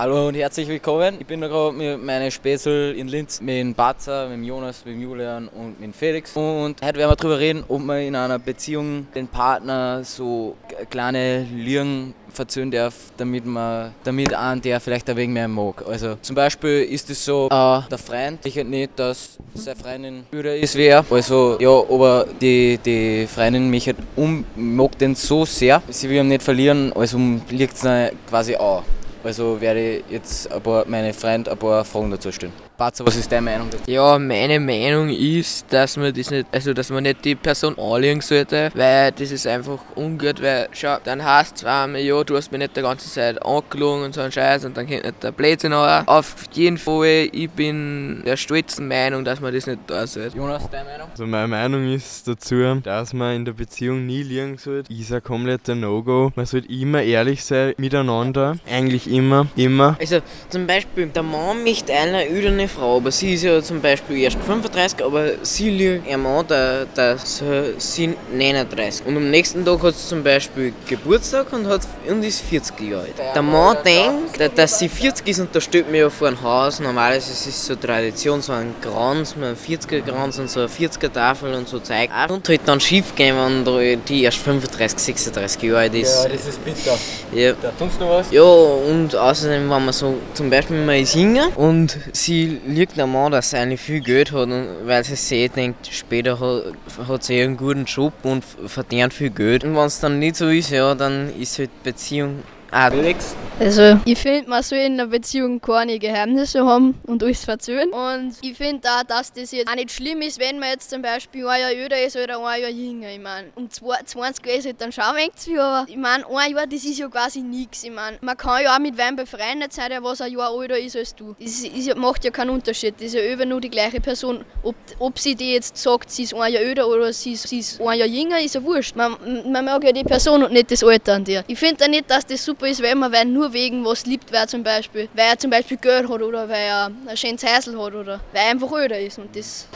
Hallo und herzlich willkommen. Ich bin da gerade mit meinen Späßel in Linz, mit dem Batzer, mit dem Jonas, mit dem Julian und mit dem Felix. Und heute werden wir darüber reden, ob man in einer Beziehung den Partner so kleine Lügen verzöhnen darf, damit man damit an der vielleicht ein wenig mehr mag. Also zum Beispiel ist es so, äh, der Freund sichert nicht, dass seine Freundin öder ist wie er. Also ja, aber die, die Freundin mich halt um, mag den so sehr, sie will ihn nicht verlieren, also liegt es quasi an. Also werde ich jetzt ein paar, meine Freunde ein paar Fragen dazu stellen. Batzer, was ist deine Meinung dazu? Ja, meine Meinung ist, dass man das nicht, also dass man nicht die Person anlegen sollte, weil das ist einfach ungut, weil schau, dann heißt zwar einmal, ja, du hast mich nicht die ganze Zeit angelogen und so ein Scheiß und dann kommt nicht der Blödsinn an. Auf jeden Fall, ich bin der stolzen Meinung, dass man das nicht tun sollte. Jonas, deine Meinung? Also meine Meinung ist dazu, dass man in der Beziehung nie liegen sollte. Ist ein kompletter No-Go. Man sollte immer ehrlich sein miteinander. Eigentlich immer, immer. Also zum Beispiel, der Mann möchte eine öderne Frau, aber sie ist ja zum Beispiel erst 35, aber sie lügt ihr Mann, der, der sie 39. Und am nächsten Tag hat sie zum Beispiel Geburtstag und, hat, und ist 40 Jahre alt. Der Mann denkt, dass sie 40 ist und da steht mir ja vor ein Haus. Normalerweise ist es so Tradition, so ein Kranz, ein 40er Kranz und so eine 40er Tafel und so Zeug. Und halt dann schief gehen, wenn die erst 35, 36 Jahre alt ist. Ja, das ist bitter. Ja. Da tust du noch was? Ja, und außerdem, wenn man so, zum Beispiel, man ist jünger und sie liegt Mann, dass sie viel Geld hat, weil sie sich denkt, später hat, hat sie einen guten Job und verdient viel Geld. Und wenn es dann nicht so ist, ja, dann ist halt Beziehung auch Felix? Also, ich finde, man soll in einer Beziehung keine Geheimnisse haben und alles verzögern. Und ich finde auch, dass das jetzt auch nicht schlimm ist, wenn man jetzt zum Beispiel ein Jahr älter ist oder ein Jahr jünger. Ich meine, um 20 Jahre ist halt dann schon wenig zu viel, aber ich meine, ein Jahr, das ist ja quasi nichts. Ich meine, man kann ja auch mit wem befreundet sein, der was ein Jahr älter ist als du. Das ist, macht ja keinen Unterschied. Das ist ja über nur die gleiche Person. Ob, ob sie die jetzt sagt, sie ist ein Jahr älter oder sie ist, sie ist ein Jahr jünger, ist ja wurscht. Man, man mag ja die Person und nicht das Alter an dir. Ich finde auch nicht, dass das super ist, wenn man wer nur wegen was liebt, wer zum Beispiel, weil er zum Beispiel Geld hat oder weil er ein schönes Häusl hat oder weil er einfach älter ist und das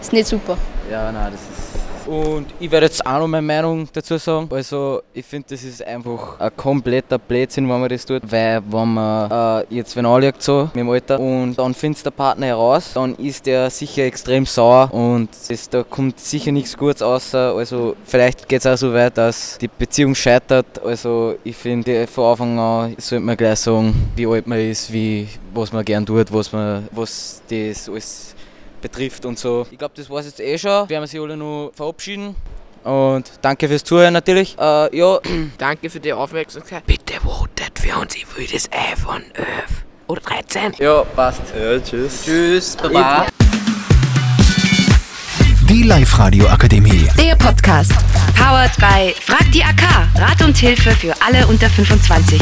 ist nicht super. Ja, nein, das ist. Und ich werde jetzt auch noch meine Meinung dazu sagen. Also, ich finde, das ist einfach ein kompletter Blödsinn, wenn man das tut. Weil, wenn man äh, jetzt wenn anliegt so mit dem Alter und dann findet der Partner heraus, dann ist der sicher extrem sauer und das, da kommt sicher nichts Gutes außer. Also, vielleicht geht es auch so weit, dass die Beziehung scheitert. Also, ich finde, von Anfang an sollte man gleich sagen, wie alt man ist, wie, was man gern tut, was, man, was das alles betrifft und so. Ich glaube, das war es jetzt eh schon. Wir werden sich alle noch verabschieden. Und danke fürs Zuhören natürlich. Äh, ja, Danke für die Aufmerksamkeit. Bitte votet für uns, ich will das iPhone 11 oder 13. ja, passt. Ja, tschüss. Tschüss, Baba. Die Live-Radio Akademie. Der Podcast. Powered by Frag die AK. Rat und Hilfe für alle unter 25.